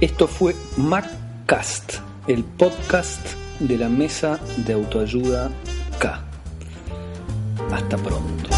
Esto fue MacCast, el podcast de la mesa de autoayuda K. Hasta pronto.